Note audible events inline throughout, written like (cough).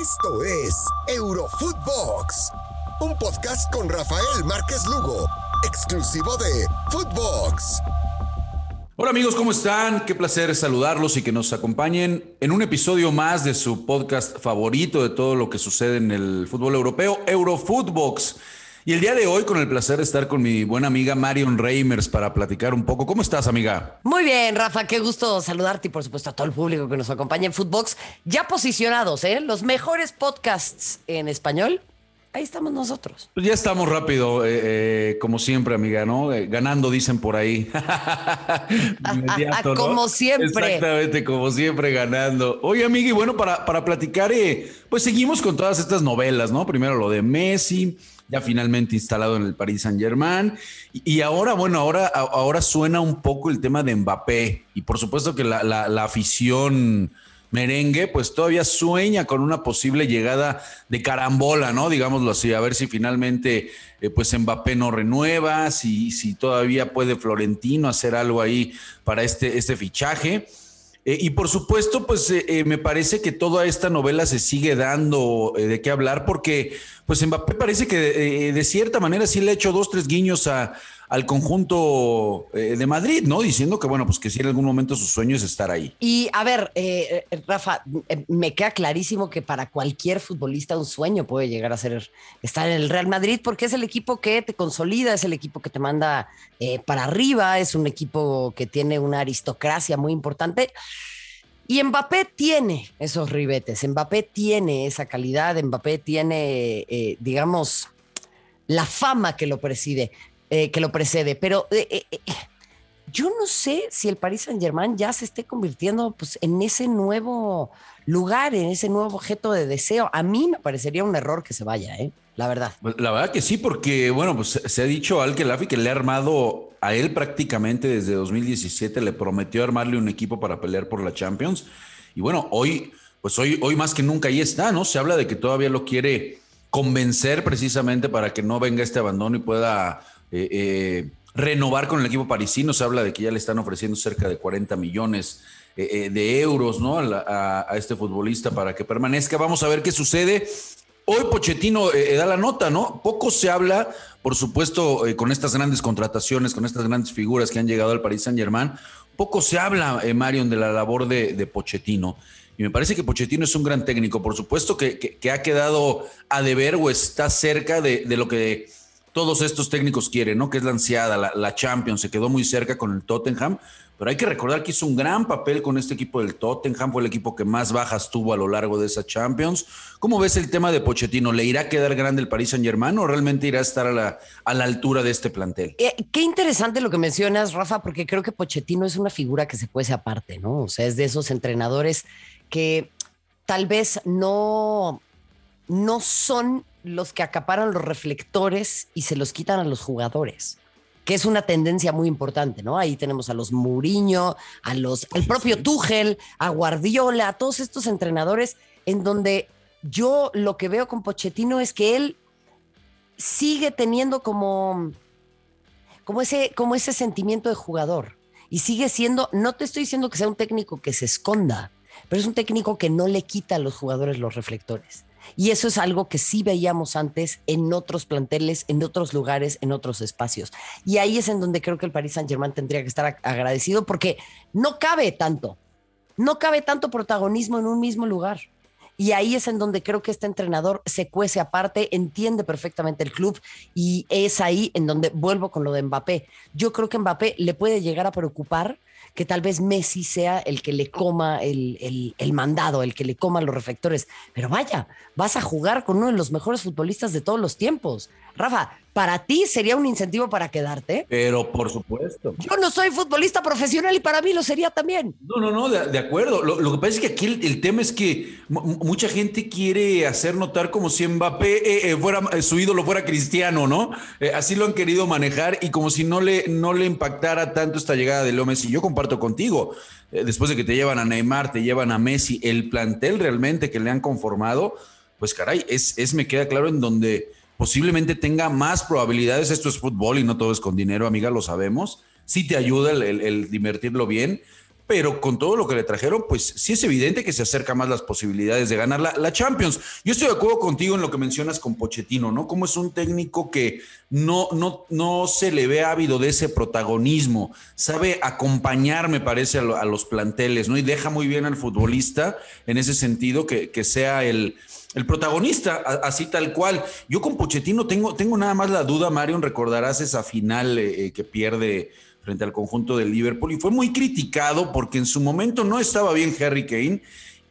Esto es Eurofootbox, un podcast con Rafael Márquez Lugo, exclusivo de Footbox. Hola amigos, ¿cómo están? Qué placer saludarlos y que nos acompañen en un episodio más de su podcast favorito de todo lo que sucede en el fútbol europeo, Eurofootbox. Y el día de hoy, con el placer de estar con mi buena amiga Marion Reimers para platicar un poco. ¿Cómo estás, amiga? Muy bien, Rafa, qué gusto saludarte y por supuesto a todo el público que nos acompaña en Footbox. Ya posicionados, ¿eh? Los mejores podcasts en español. Ahí estamos nosotros. Pues ya estamos rápido, eh, eh, como siempre, amiga, ¿no? Eh, ganando, dicen por ahí. (laughs) como siempre. Exactamente, como siempre, ganando. Oye, amiga, y bueno, para, para platicar, pues seguimos con todas estas novelas, ¿no? Primero lo de Messi, ya finalmente instalado en el Paris Saint Germain. Y, ahora, bueno, ahora, ahora suena un poco el tema de Mbappé. Y por supuesto que la, la, afición merengue, pues todavía sueña con una posible llegada de carambola, ¿no? Digámoslo así, a ver si finalmente, eh, pues Mbappé no renueva, si, si todavía puede Florentino hacer algo ahí para este, este fichaje. Eh, y por supuesto, pues eh, eh, me parece que toda esta novela se sigue dando de qué hablar porque pues Mbappé parece que de cierta manera sí le ha hecho dos, tres guiños a, al conjunto eh, de Madrid, ¿no? Diciendo que, bueno, pues que si en algún momento su sueño es estar ahí. Y a ver, eh, eh, Rafa, me queda clarísimo que para cualquier futbolista un sueño puede llegar a ser estar en el Real Madrid porque es el equipo que te consolida, es el equipo que te manda para arriba, es un equipo que tiene una aristocracia muy importante. Y Mbappé tiene esos ribetes, Mbappé tiene esa calidad, Mbappé tiene, digamos, la fama que lo preside. Eh, que lo precede. Pero eh, eh, yo no sé si el Paris Saint Germain ya se esté convirtiendo pues, en ese nuevo lugar, en ese nuevo objeto de deseo. A mí me parecería un error que se vaya, ¿eh? la verdad. Pues, la verdad que sí, porque bueno, pues se ha dicho al Kelafi que le ha armado a él prácticamente desde 2017, le prometió armarle un equipo para pelear por la Champions. Y bueno, hoy, pues hoy, hoy más que nunca ahí está, ¿no? Se habla de que todavía lo quiere convencer precisamente para que no venga este abandono y pueda eh, eh, renovar con el equipo parisino. Se habla de que ya le están ofreciendo cerca de 40 millones eh, de euros ¿no? A, este futbolista para que permanezca. Vamos a ver qué sucede. Hoy Pochettino da la nota, ¿no? Poco se habla, por supuesto, con estas grandes contrataciones, con estas grandes figuras que han llegado al Paris Saint Germain. Poco se habla, Marion, de la labor de, Pochettino. Y me parece que Pochettino es un gran técnico. Por supuesto que, ha quedado a deber o está cerca de, de lo que todos estos técnicos quieren, ¿no? Que es la ansiada, la, Champions, se quedó muy cerca con el Tottenham, pero hay que recordar que hizo un gran papel con este equipo del Tottenham, fue el equipo que más bajas tuvo a lo largo de esa Champions. ¿Cómo ves el tema de Pochettino? ¿Le irá a quedar grande el Paris Saint Germain o realmente irá a estar a la, a la altura de este plantel? Eh, qué interesante lo que mencionas, Rafa, porque creo que Pochettino es una figura que se puede aparte, ¿no? O sea, es de esos entrenadores que tal vez no, no son los que acaparan los reflectores y se los quitan a los jugadores, que es una tendencia muy importante, ¿no? Ahí tenemos a los Mourinho, a los, al propio Tuchel, a Guardiola, a todos estos entrenadores en donde yo lo que veo con Pochettino es que él sigue teniendo como, como, ese, como ese sentimiento de jugador y sigue siendo, no te estoy diciendo que sea un técnico que se esconda, pero es un técnico que no le quita a los jugadores los reflectores y eso es algo que sí veíamos antes en otros planteles, en otros lugares, en otros espacios. Y ahí es en donde creo que el Paris Saint Germain tendría que estar agradecido porque no cabe tanto, no cabe tanto protagonismo en un mismo lugar. Y ahí es en donde creo que este entrenador se cuece aparte, entiende perfectamente el club y es ahí en donde vuelvo con lo de Mbappé. Yo creo que Mbappé le puede llegar a preocupar que tal vez Messi sea el que le coma el, el, mandado, el que le coma los reflectores. Pero vaya, vas a jugar con uno de los mejores futbolistas de todos los tiempos. Rafa, para ti sería un incentivo para quedarte. Pero por supuesto. Yo no soy futbolista profesional y para mí lo sería también. No, no, no, de, acuerdo. Lo, que pasa es que aquí el, tema es que mucha gente quiere hacer notar como si Mbappé eh, eh, fuera, eh, su ídolo fuera cristiano, ¿no? así lo han querido manejar y como si no le, no le impactara tanto esta llegada de Leo Messi. Yo comparto contigo. después de que te llevan a Neymar, te llevan a Messi, el plantel realmente que le han conformado, pues caray, es, es me queda claro en donde posiblemente tenga más probabilidades. Esto es fútbol y no todo es con dinero, amiga, lo sabemos. Sí te ayuda el, el, divertirlo bien, pero con todo lo que le trajeron, pues sí es evidente que se acerca más las posibilidades de ganar la, Champions. Yo estoy de acuerdo contigo en lo que mencionas con Pochettino, ¿no? Como es un técnico que no, no, no se le ve ávido de ese protagonismo, sabe acompañar, me parece, a, los planteles, ¿no? Y deja muy bien al futbolista en ese sentido que, que sea el el protagonista, así tal cual. Yo con Pochettino tengo, tengo nada más la duda, Marion, recordarás esa final eh, eh, que pierde frente al conjunto del Liverpool y fue muy criticado porque en su momento no estaba bien Harry Kane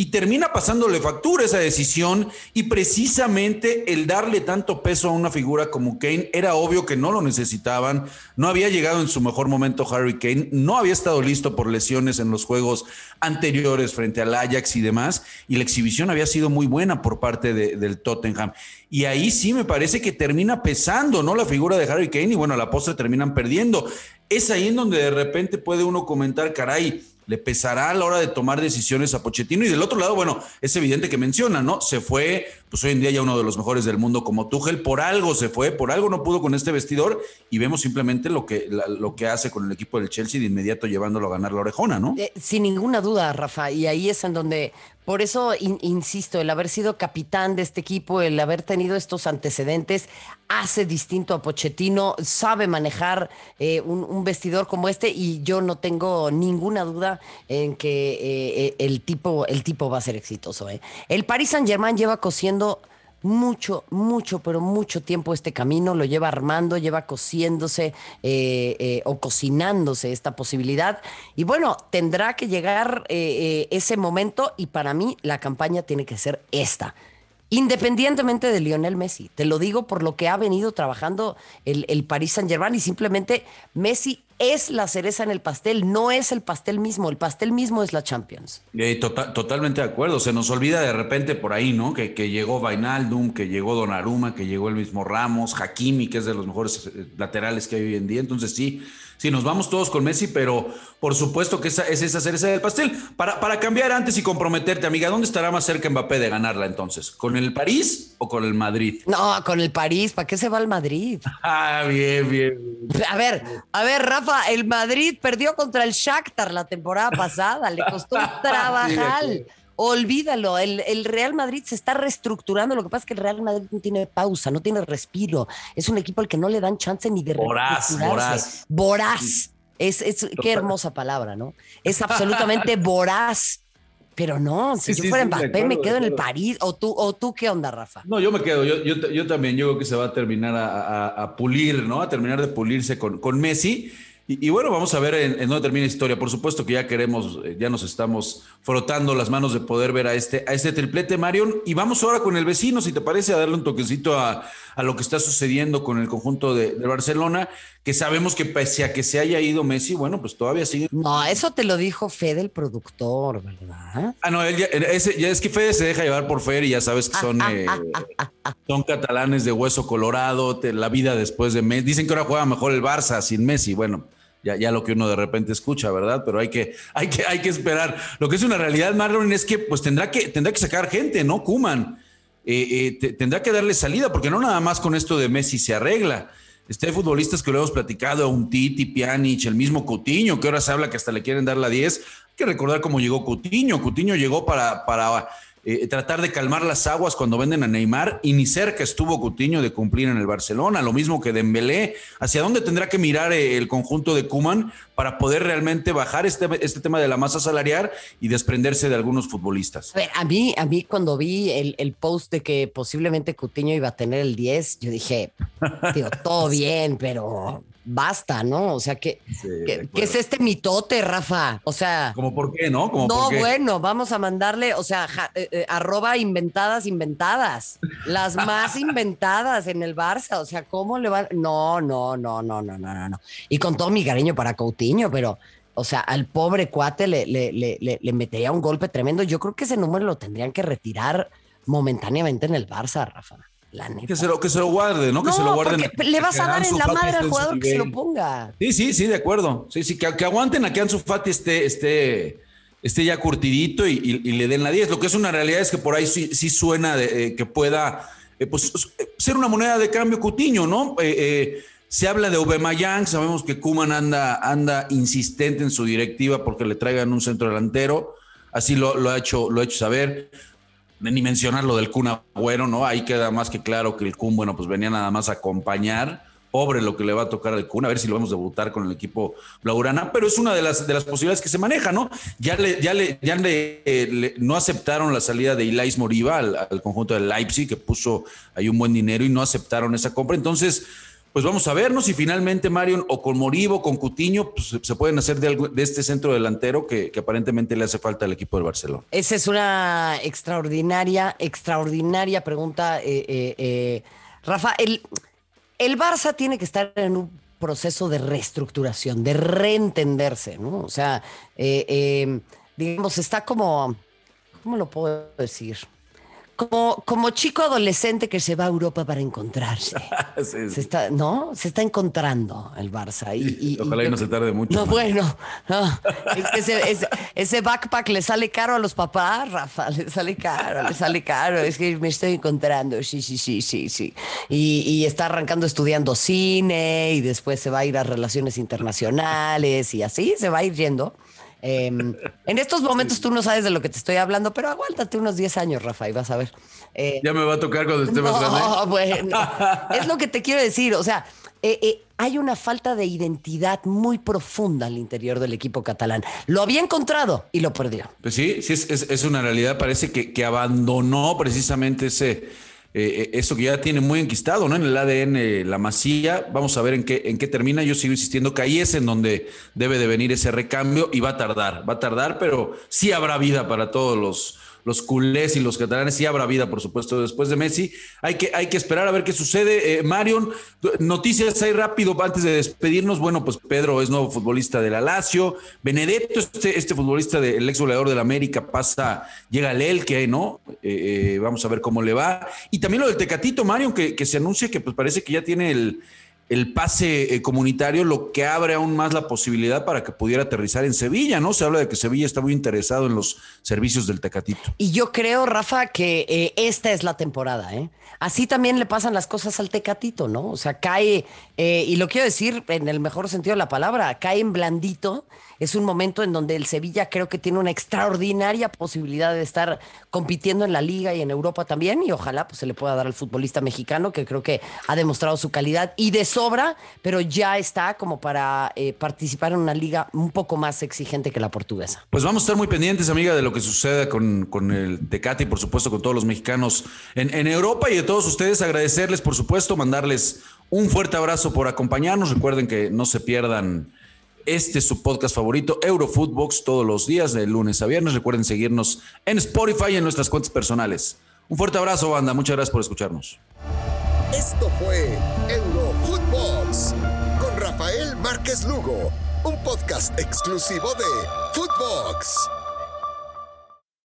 y termina pasándole factura esa decisión y precisamente el darle tanto peso a una figura como Kane era obvio que no lo necesitaban, no había llegado en su mejor momento Harry Kane, no había estado listo por lesiones en los juegos anteriores frente al Ajax y demás y la exhibición había sido muy buena por parte del Tottenham y ahí sí me parece que termina pesando, ¿no? La figura de Harry Kane y bueno, a la postre terminan perdiendo. Es ahí en donde de repente puede uno comentar, caray, le pesará a la hora de tomar decisiones a Pochettino. Y del otro lado, bueno, es evidente que menciona, ¿no? Se fue, pues hoy en día ya uno de los mejores del mundo como Tuchel, por algo se fue, por algo no pudo con este vestidor y vemos simplemente lo que, lo que hace con el equipo del Chelsea de inmediato llevándolo a ganar la orejona, ¿no? Eh, sin ninguna duda, Rafa, y ahí es en donde por eso, insisto, el haber sido capitán de este equipo, el haber tenido estos antecedentes, hace distinto a Pochettino, sabe manejar eh, un, vestidor como este y yo no tengo ninguna duda en que eh, el, tipo, el tipo va a ser exitoso. El Paris Saint Germain lleva cosiendo mucho, mucho, pero mucho tiempo este camino, lo lleva armando, lleva cociéndose eh, eh, o cocinándose esta posibilidad. Y bueno, tendrá que llegar eh, ese momento y para mí la campaña tiene que ser esta. Independientemente de Lionel Messi, te lo digo por lo que ha venido trabajando el, el Paris Saint Germain y simplemente Messi es la cereza en el pastel, no es el pastel mismo, el pastel mismo es la Champions. Eh, tota-, totalmente de acuerdo, se nos olvida de repente por ahí, ¿no? Que, que llegó Vainaldum, que llegó Donnarumma, que llegó el mismo Ramos, Hakimi, que es de los mejores eh, laterales que hay hoy en día, entonces sí, Sí, nos vamos todos con Messi, pero por supuesto que esa, es esa cereza del pastel. Para, para cambiar antes y comprometerte, amiga, ¿dónde estará más cerca Mbappé de ganarla entonces? ¿Con el París o con el Madrid? No, con el París. ¿Para qué se va al Madrid? (laughs) Ah, bien, bien. A ver, a ver, Rafa, el Madrid perdió contra el Shakhtar la temporada pasada. Le costó (laughs) trabajar olvídalo, el, Real Madrid se está reestructurando, lo que pasa es que el Real Madrid no tiene pausa, no tiene respiro, es un equipo al que no le dan chance ni de Voraz, voraz. Voraz. Es, es qué hermosa palabra, ¿no? Es absolutamente (laughs) voraz. Pero no, si yo fuera Mbappé, me quedo en el París. ¿O tú, ¿O tú qué onda, Rafa? No, yo me quedo. Yo, yo, también. Yo creo que se va a terminar a, pulir, ¿no? A terminar de pulirse con, con Messi. Y, bueno, vamos a ver en, dónde termina la historia. Por supuesto que ya queremos, eh, ya nos estamos frotando las manos de poder ver a este, a este triplete, Marion. Y vamos ahora con el vecino, si te parece, a darle un toquecito a, lo que está sucediendo con el conjunto de, Barcelona, que sabemos que pese a que se haya ido Messi, bueno, pues todavía sigue. No, eso te lo dijo Fede, el productor, ¿verdad? Ah, no, ya, es que Fede se deja llevar por Fer y ya sabes que son, eh, son catalanes de hueso colorado, la vida después de Messi. Dicen que ahora juega mejor el Barça sin Messi. Bueno ya, ya lo que uno de repente escucha, ¿verdad? Pero hay que, hay que, hay que esperar. Lo que es una realidad, Marlon, es que pues tendrá que, tendrá que sacar gente, ¿no? Kuman. Eh, eh, tendrá que darle salida, porque no nada más con esto de Messi se arregla. Este, hay futbolistas que lo hemos platicado, un Titi, Pjanic, el mismo Cutiño, que ahora se habla que hasta le quieren dar la 10. Hay que recordar cómo llegó Cutiño. Cutiño llegó para, para eh, tratar de calmar las aguas cuando venden a Neymar y ni cerca estuvo Cutiño de cumplir en el Barcelona, lo mismo que Dembélé. ¿Hacia dónde tendrá que mirar eh, el conjunto de Kuman para poder realmente bajar este, este tema de la masa salarial y desprenderse de algunos futbolistas? A ver, a mí, a mí cuando vi el, el post de que posiblemente Cutiño iba a tener el 10, yo dije, (laughs) digo, todo bien, pero basta, ¿no? O sea, ¿qué, es este mitote, Rafa? O sea. ¿Cómo por qué, no? no, bueno, vamos a mandarle, o sea, eh, eh, arroba inventadas, inventadas. Las más (laughs) inventadas en el Barça. O sea, ¿cómo le van? No, no, no, no, no, no, no. Y con todo mi cariño para Coutinho, pero. O sea, al pobre cuate le, le, le, le metería un golpe tremendo. Yo creo que ese número lo tendrían que retirar momentáneamente en el Barça, Rafa. Que se, lo, que se lo guarde, ¿no? Que se lo guarden. Le vas a dar en la madre al jugador que se lo ponga. Sí, sí, sí, de acuerdo. Sí, sí, que, que aguanten a que Ansu Fati esté, esté, esté ya curtidito y, le den la 10. Lo que es una realidad es que por ahí sí, sí suena de, eh, que pueda eh, pues, ser una moneda de cambio Cutiño, ¿no? Eh, Se habla de Aubameyang, sabemos que Kuman anda, anda insistente en su directiva porque le traigan un centro delantero, así lo, ha, hecho, lo ha hecho saber. Ni mencionar lo del Kun Agüero, ¿no? Ahí queda más que claro que el Kun, bueno, pues venía nada más a acompañar pobre lo que le va a tocar al Kun, a ver si lo vamos a debutar con el equipo Blaugrana, pero es una de las, de las posibilidades que se maneja, ¿no? Ya le, ya le, ya le, no aceptaron la salida de Ilais Moriba al, conjunto de Leipzig, que puso ahí un buen dinero y no aceptaron esa compra. Entonces, pues vamos a vernos si finalmente Marion o con Moribo con Cutiño pues, se pueden hacer de, este centro delantero que, aparentemente le hace falta al equipo del Barcelona. Esa es una extraordinaria, extraordinaria pregunta, eh, eh, eh Rafa. El, el Barça tiene que estar en un proceso de reestructuración, de reentenderse, ¿no? O sea, eh, digamos, está como, ¿cómo lo puedo decir? Como, chico adolescente que se va a Europa para encontrarse. (laughs) Se está, ¿no? Se está encontrando el Barça. Y, ojalá y, no se tarde mucho. No, bueno, (laughs) Es que ese, backpack le sale caro a los papás, Rafa. Le sale caro, le sale caro. Es que me estoy encontrando. Sí, sí, sí, sí, sí. Y, está arrancando estudiando cine y después se va a ir a relaciones internacionales y así se va a ir yendo. Em, en estos momentos tú no sabes de lo que te estoy hablando, pero aguántate unos 10 años, Rafa, y vas a ver. Eh, ya me va a tocar cuando esté más grande. (laughs) bueno, (laughs) es lo que te quiero decir. O sea, eh, eh, hay una falta de identidad muy profunda al interior del equipo catalán. Lo había encontrado y lo perdió. Pues sí, sí, es, una realidad. Parece que, que abandonó precisamente ese eh, eh, eso que ya tiene muy enquistado, ¿no? En el ADN, la masía. Vamos a ver en qué, en qué termina. Yo sigo insistiendo que ahí es en donde debe de venir ese recambio y va a tardar, va a tardar, pero sí habrá vida para todos los, los culés y los catalanes, sí habrá vida, por supuesto, después de Messi. Hay que, hay que esperar a ver qué sucede. Eh, Marion, noticias ahí rápido antes de despedirnos. Bueno, pues Pedro es nuevo futbolista de la Lazio. Benedetto, este, este futbolista del ex goleador del América, pasa, llega al Elche, ¿no? Eh, eh, vamos a ver cómo le va. Y también lo del Tecatito, Marion, que, que se anuncia que pues parece que ya tiene el el pase eh, comunitario, lo que abre aún más la posibilidad para que pudiera aterrizar en Sevilla, ¿no? Se habla de que Sevilla está muy interesado en los servicios del Tecatito. Y yo creo, Rafa, que eh, esta es la temporada, ¿eh? Así también le pasan las cosas al Tecatito, ¿no? O sea, cae, eh, y lo quiero decir en el mejor sentido de la palabra, cae en blandito es un momento en donde el Sevilla creo que tiene una extraordinaria posibilidad de estar compitiendo en la liga y en Europa también y ojalá pues se le pueda dar al futbolista mexicano que creo que ha demostrado su calidad y de sobra, pero ya está como para eh, participar en una liga un poco más exigente que la portuguesa. Pues vamos a estar muy pendientes, amiga, de lo que suceda con, con el Tecate y por supuesto con todos los mexicanos en, en Europa y de todos ustedes agradecerles, por supuesto, mandarles un fuerte abrazo por acompañarnos. Recuerden que no se pierdan este es su podcast favorito, Eurofootbox, todos los días, de lunes a viernes. Recuerden seguirnos en Spotify y en nuestras cuentas personales. Un fuerte abrazo, banda. Muchas gracias por escucharnos. Esto fue Eurofootbox con Rafael Márquez Lugo, un podcast exclusivo de Footbox.